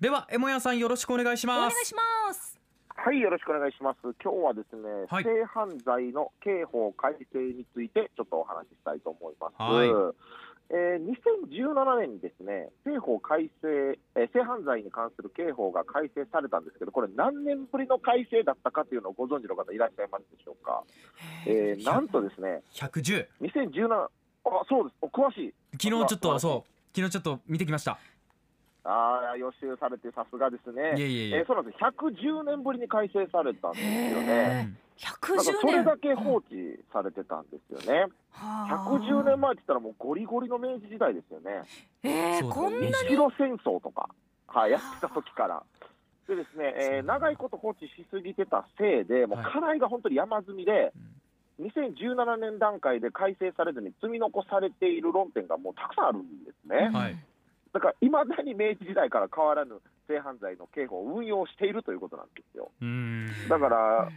ではエモヤさんよろしくお願いします。お願いします。はい、よろしくお願いします。今日はですね、はい。性犯罪の刑法改正についてちょっとお話ししたいと思います。はい。えー2017年にですね、刑法改正、えー性犯罪に関する刑法が改正されたんですけど、これ何年ぶりの改正だったかというのをご存知の方いらっしゃいますでしょうか。えーなんとですね、110 2017、あ、そうです、お詳しい。昨日ちょっとそう。昨日ちょっと見てきましたああ、予習されてさすがですね。いえいえいええーそうなんです。110年ぶりに改正されたんですよね。なんか110それ年だけ放置されてたんですよね。110年前って言ったらもうゴリゴリの明治時代ですよね。えー、こんな日露戦争とか、はい、やってた時から。でですね、えー長いこと放置しすぎてたせいで、もうはい課題が本当に山積みで、2017年段階で改正されずに積み残されている論点がもうたくさんあるんですね。はいだから、いまだに明治時代から変わらぬ性犯罪の刑法を運用しているということなんですよ。だから、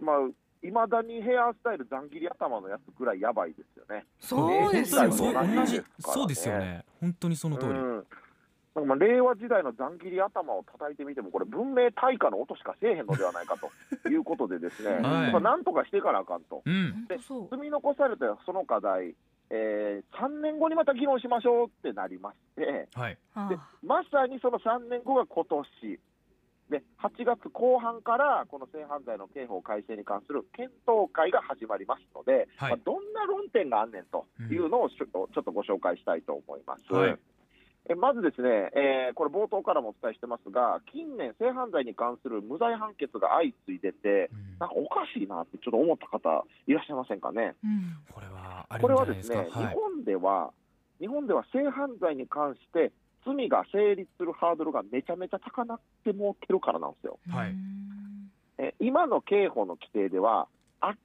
まあ、いまだにヘアスタイルざん切り頭のやつくらいやばいですよね。そうです本よねそうですよね。本当にその通り、うん、なんかまあ令和時代のざん切り頭を叩いてみても、これ、文明大化の音しかせえへんのではないかということで、ですね、はい。なんとかしていかなあかんと、うん。本当そう。積み残されたその課題、えー、3年後にまた議論しましょうってなりまして、はい。あでまさにその3年後が今年。で8月後半からこの性犯罪の刑法改正に関する検討会が始まりますので、はい。まあ、どんな論点があんねんというのをちょっとご紹介したいと思います。はい。えまずですね、えーこれ冒頭からもお伝えしてますが、近年、性犯罪に関する無罪判決が相次いでて、うん。なんかおかしいなってちょっと思った方、いらっしゃいませんかね？うん。これはこれはですね、はい。日本では、日本では性犯罪に関して、罪が成立するハードルがめちゃめちゃ高なってもってるからなんですよ。はい。うんえ今の刑法の規定では、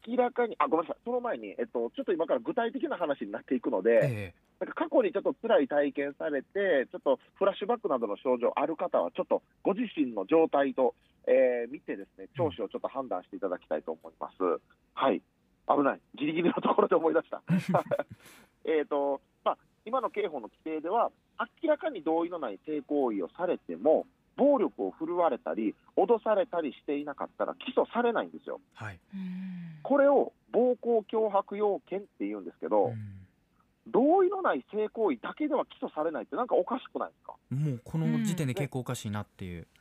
明らかに、あ、ごめんなさい、その前に、えっと、ちょっと今から具体的な話になっていくので、えなんか過去にちょっと辛い体験されて、ちょっとフラッシュバックなどの症状ある方は、ちょっとご自身の状態と、えー見てですね、聴取をちょっと判断していただきたいと思います。はい。危ない。ギリギリのところで思い出した。えっと、まあ、今の刑法の規定では、明らかに同意のない性行為をされても、暴力を振るわれたり、脅されたりしていなかったら起訴されないんですよ。えはいうんこれを暴行脅迫要件って言うんですけど、うん同意のない性行為だけでは起訴されないってなんかおかしくないですか、もうこの時点で結構おかしいなっていう、えー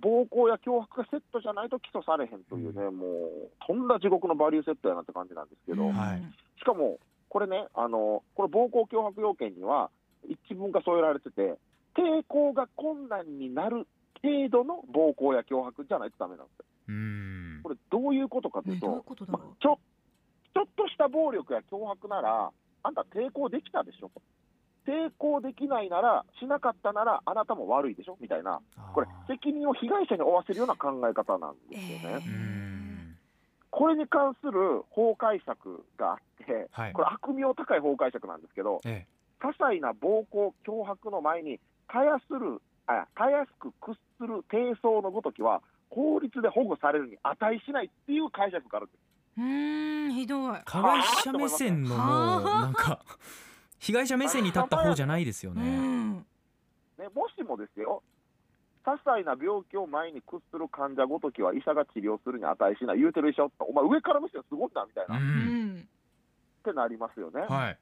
暴行や脅迫がセットじゃないと起訴されへんというね、もうとんだ地獄のバリューセットやなって感じなんですけど、うん。はい。しかもこれねあのこれ暴行脅迫要件には一文が添えられてて抵抗が困難になる程度の暴行や脅迫じゃないとダメなんですよ。うん。これどういうことかというと、うとまあちょちょっとした暴力や脅迫ならあんた抵抗できたでしょ？と抵抗できないならしなかったならあなたも悪いでしょ？みたいな。これ責任を被害者に負わせるような考え方なんですよね、えうん。これに関する法解釈があってはい。これ悪名高い法解釈なんですけどえ些細な暴行脅迫の前にたやするあたやすく屈する低層のごときは法律で保護されるに値しないっていう解釈があるんですうーんひどい。え加害者目線のもうはあ。なんか被害者目線に立った方じゃないですようね、ん。ね、もしもですよ、些細な病気を前に屈する患者ごときは医者が治療するに値しない、言うてる医者おった。お前、上から見せてすごいなみたいな、うっうん。んてなりますよね。はい。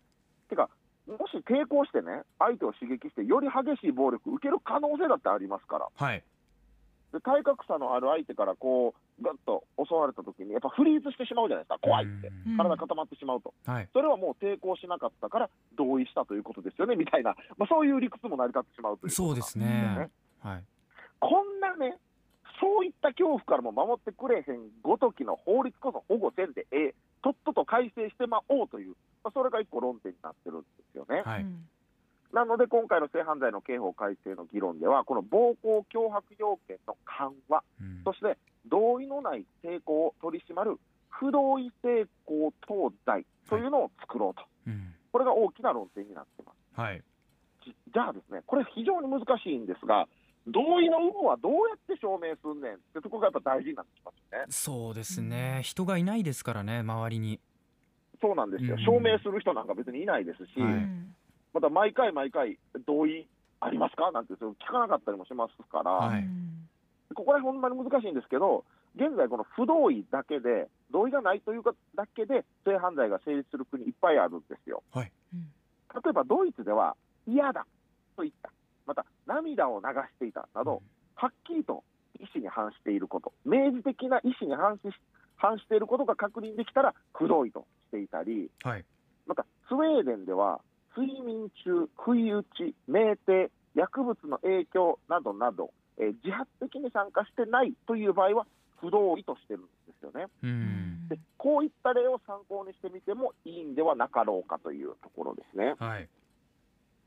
てか、もし抵抗してね、相手を刺激して、より激しい暴力受ける可能性だってありますから、はいで体格差のある相手からこう、ガッと襲われたときに、やっぱフリーズしてしまうじゃないですか、怖いって、うん。体固まってしまうと、はい。それはもう抵抗しなかったから同意したということですよねみたいな、まあ、そういう理屈も成り立ってしまうというそうですなんよね。はい。こんなね、そういった恐怖からも守ってくれへんごときの法律こそ保護せんでええ、とっとと改正してまおうという、まあ、それが一個論点になってるんですよね。はい。うんなので、今回の性犯罪の刑法改正の議論では、この暴行脅迫要件の緩和、うん。そして同意のない性交を取り締まる不同意性交等罪というのを作ろうと、うん。これが大きな論点になってます。はい。じじゃあですね、これ非常に難しいんですが、同意の有無はどうやって証明すんねんってところがやっぱ大事になってきますよね。そうですね。人がいないですからね周りに。そうなんですよ、うん。証明する人なんか別にいないですし、また毎回毎回、同意ありますか？なんて聞かなかったりもしますから、はい。ここら辺ほんまに難しいんですけど、現在、この不同意だけで、同意がないというかだけで、性犯罪が成立する国いっぱいあるんですよ。はい。例えばドイツでは、嫌だと言った、また涙を流していたなど、はっきりと意思に反していること、明示的な意思に反し反していることが確認できたら、不同意としていたり、はい。またスウェーデンでは、睡眠中、不意打ち、酩酊、薬物の影響などなど、えー自発的に参加してないという場合は、不同意としてるんですよね。うんでこういった例を参考にしてみてもいいんではなかろうかというところですね。はい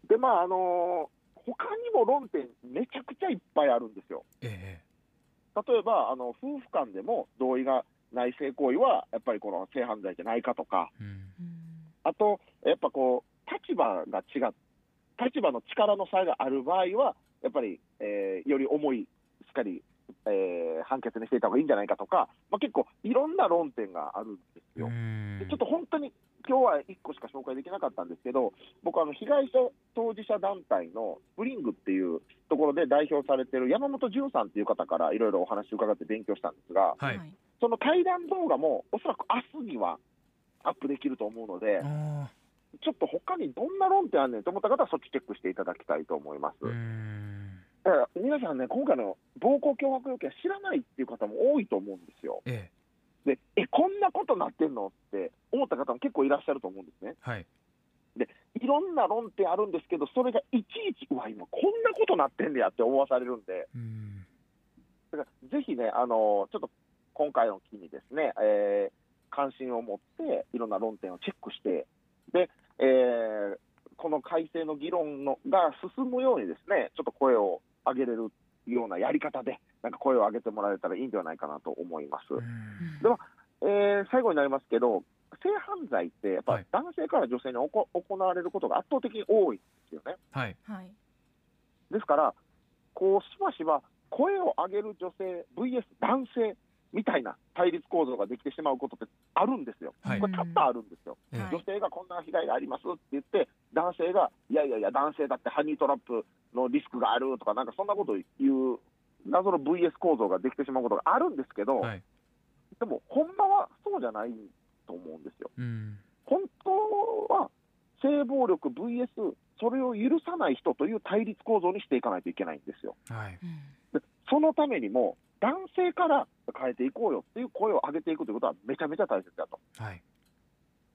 で、まあ、あのー他にも論点、めちゃくちゃいっぱいあるんですよ。え例えば、あの夫婦間でも同意がない性行為は、やっぱりこの性犯罪じゃないかとか、えうんあと、やっぱこう、立場が違う、立場の力の差がある場合は、やっぱり、えーより重い、しっかり、えー判決にしていた方がいいんじゃないかとか、まあ、結構いろんな論点があるんですよ。ちょっと本当に今日は1個しか紹介できなかったんですけど、僕、あの被害者当事者団体のスプリングっていうところで代表されてる山本潤さんっていう方からいろいろお話を伺って勉強したんですが、はい。その対談動画もおそらく明日にはアップできると思うので、あちょっと他にどんな論点あんねんと思った方は、そっちチェックしていただきたいと思います。だから皆さんね、今回の暴行脅迫要件知らないっていう方も多いと思うんですよ。えで、え、こんなことなってんのって思った方も結構いらっしゃると思うんですね。えはいいろんな論点あるんですけど、それがいちいち、うわ、今こんなことなってんねやって思わされるんで、うんだからぜひね、あのちょっと今回の機にですね、えー関心を持って、いろんな論点をチェックして、で、えーこの改正の議論のが進むようにですね、ちょっと声を上げれるようなやり方で、なんか声を上げてもらえたらいいんではないかなと思います。うんでもえー最後になりますけど、性犯罪って、やっぱはい男性から女性におこ行われることが圧倒的に多いんですよね。はいはいですから、こうしばしば声を上げる女性 VS 男性みたいな対立構造ができてしまうことってあるんですよ。はいこれ多々あるんですよ。ええはい女性がこんな被害がありますって言って、男性が、いやいやいや、男性だってハニートラップのリスクがあるとか、なんかそんなことを言う謎の VS 構造ができてしまうことがあるんですけど、はいでも、ほんまはそうじゃないと思うんですよ。うん本当は性暴力 VS それを許さない人という対立構造にしていかないといけないんですよ。はいでそのためにも男性から変えていこうよっていう声を上げていくということはめちゃめちゃ大切だと。はい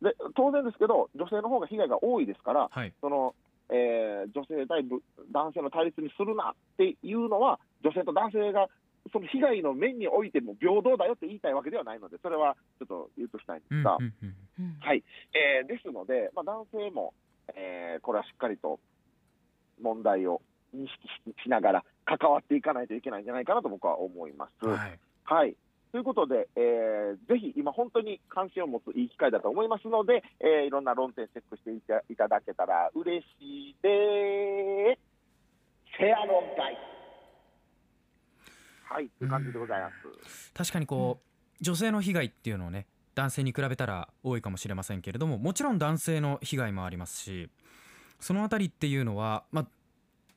で当然ですけど、女性の方が被害が多いですから、はいそのえー女性対ぶ男性の対立にするなっていうのは、女性と男性がその被害の面においても平等だよって言いたいわけではないので、それはちょっと言うとしたいんでうんすが。うんうんうんはい、えーですので、まあ、男性も、えーこれはしっかりと問題を認識ししながら関わっていかないといけないんじゃないかなと僕は思います。はいはいということで、えーぜひ今、本当に関心を持ついい機会だと思いますので、えーいろんな論点チェックしていただけたら嬉しいです。フェア論会。はい、という感じでございます。確かにこう女性の被害っていうのをね男性に比べたら多いかもしれませんけれどももちろん男性の被害もありますしそのあたりっていうのは、まあ、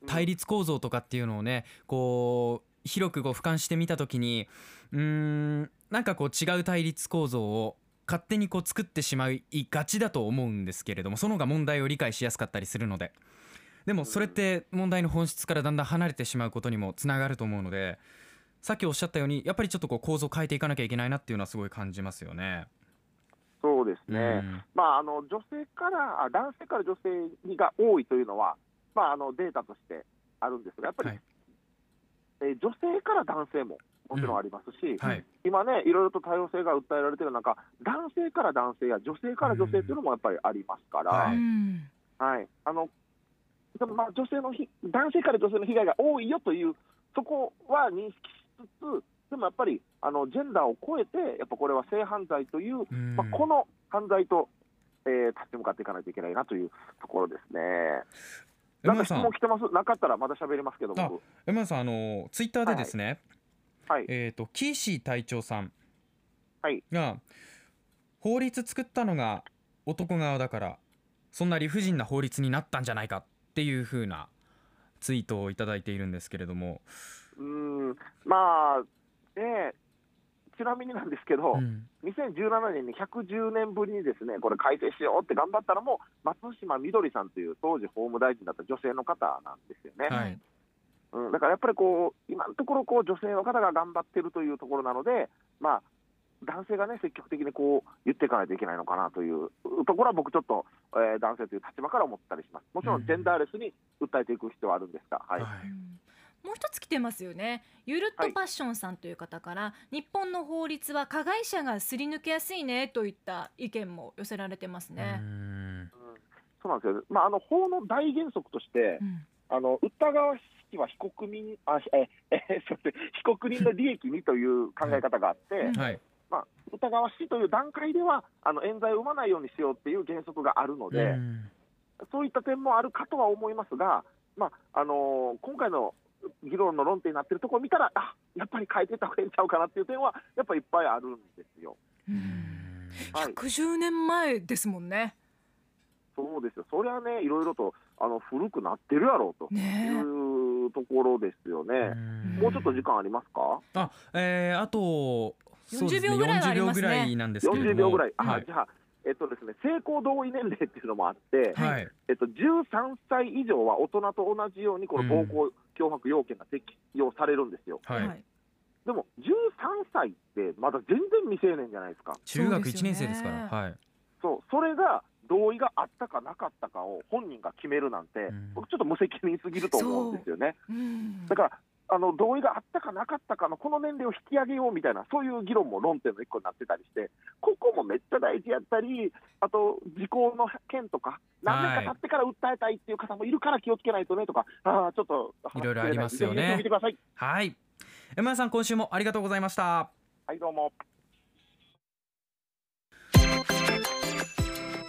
対立構造とかっていうのをねこう広くこう俯瞰してみた時にうーんなんかこう違う対立構造を勝手にこう作ってしまいがちだと思うんですけれどもその方が問題を理解しやすかったりするのででもそれって問題の本質からだんだん離れてしまうことにもつながると思うのでさっきおっしゃったようにやっぱりちょっとこう構造を変えていかなきゃいけないなっていうのはすごい感じますよね。そうですね。うんまあ、あの女性からあ男性から女性が多いというのは、まあ、あのデータとしてあるんですが、やっぱり、はいえー女性から男性ももちろんありますし、はい。今ね、いろいろと多様性が訴えられている中、男性から男性や女性から女性というのもやっぱりありますから、ははい。あのでもまあ女性のひ男性から女性の被害が多いよという、そこは認識しつつ、でもやっぱりあのジェンダーを超えて、やっぱこれは性犯罪といううん。まあ、この犯罪と、えー立ち向かっていかないといけないなというところですね。なんか質問来てます。なかったらまだ喋りますけど、僕。山田さんあのツイッターでですね、はい。えっ、とキーシー隊長さん。はい。が法律作ったのが男側だからそんな理不尽な法律になったんじゃないかっていう風なツイートをいただいているんですけれども、うーん、まあ、ね、ちなみになんですけど、うん2017年に110年ぶりにですねこれ改正しようって頑張ったのも松島みどりさんという当時法務大臣だった女性の方なんですよね。はいうん、だからやっぱりこう今のところこう女性の方が頑張ってるというところなので、まあ、男性がね積極的にこう言っていかないといけないのかなというところは僕ちょっと、えー男性という立場から思ったりします。もちろんジェンダーレスに訴えていく必要はあるんですが、はい。はいうんもう一つ来てますよね。ゆるっとパッションさんという方から、日本の法律は加害者がすり抜けやすいねといった意見も寄せられてますね。う。そうなんですよ、まあ、あの法の大原則として、うん。あの疑わしきは被告人あええ すみません。被告人の利益にという考え方があって、うん。はい。まあ、疑わしいという段階ではあの冤罪を生まないようにしようっていう原則があるので、うん。そういった点もあるかとは思いますが、まああのー今回の議論の論点になっているところを見たら、あやっぱり変えていった方がいいんちゃうかなっていう点は、やっぱりいっぱいあるんですよ。うん。はい、110年前ですもんね。そうですよ、それはね、いろいろとあの古くなってるやろうといねうところですよね。うん。もうちょっと時間ありますか？あ、えー、あとそうですね。40秒ぐらいはありますね。40秒ぐらいなんですけれども。40秒ぐらい、あはい。じゃあ、えっとですね、性交同意年齢っていうのもあって、はい。えっと、13歳以上は大人と同じように、この暴行、脅迫要件が適用されるんですよ。はい。でも、13歳ってまだ全然未成年じゃないですか。中学1そうですよね年生ですからはい。そう、それが同意があったかなかったかを本人が決めるなんて、うん。僕ちょっと無責任すぎると思うんですよね。うん。だからあの同意があったかなかったかのこの年齢を引き上げようみたいな、そういう議論も論点の一個になってたりして、ここもめっちゃ大事やったり、あと時効の件とか、何年か経ってから訴えたいっていう方もいるから気をつけないとねとか、あーちょっといろいろありますよねぜひ見てください。はい山田さん今週もありがとうございましたはい、どうも。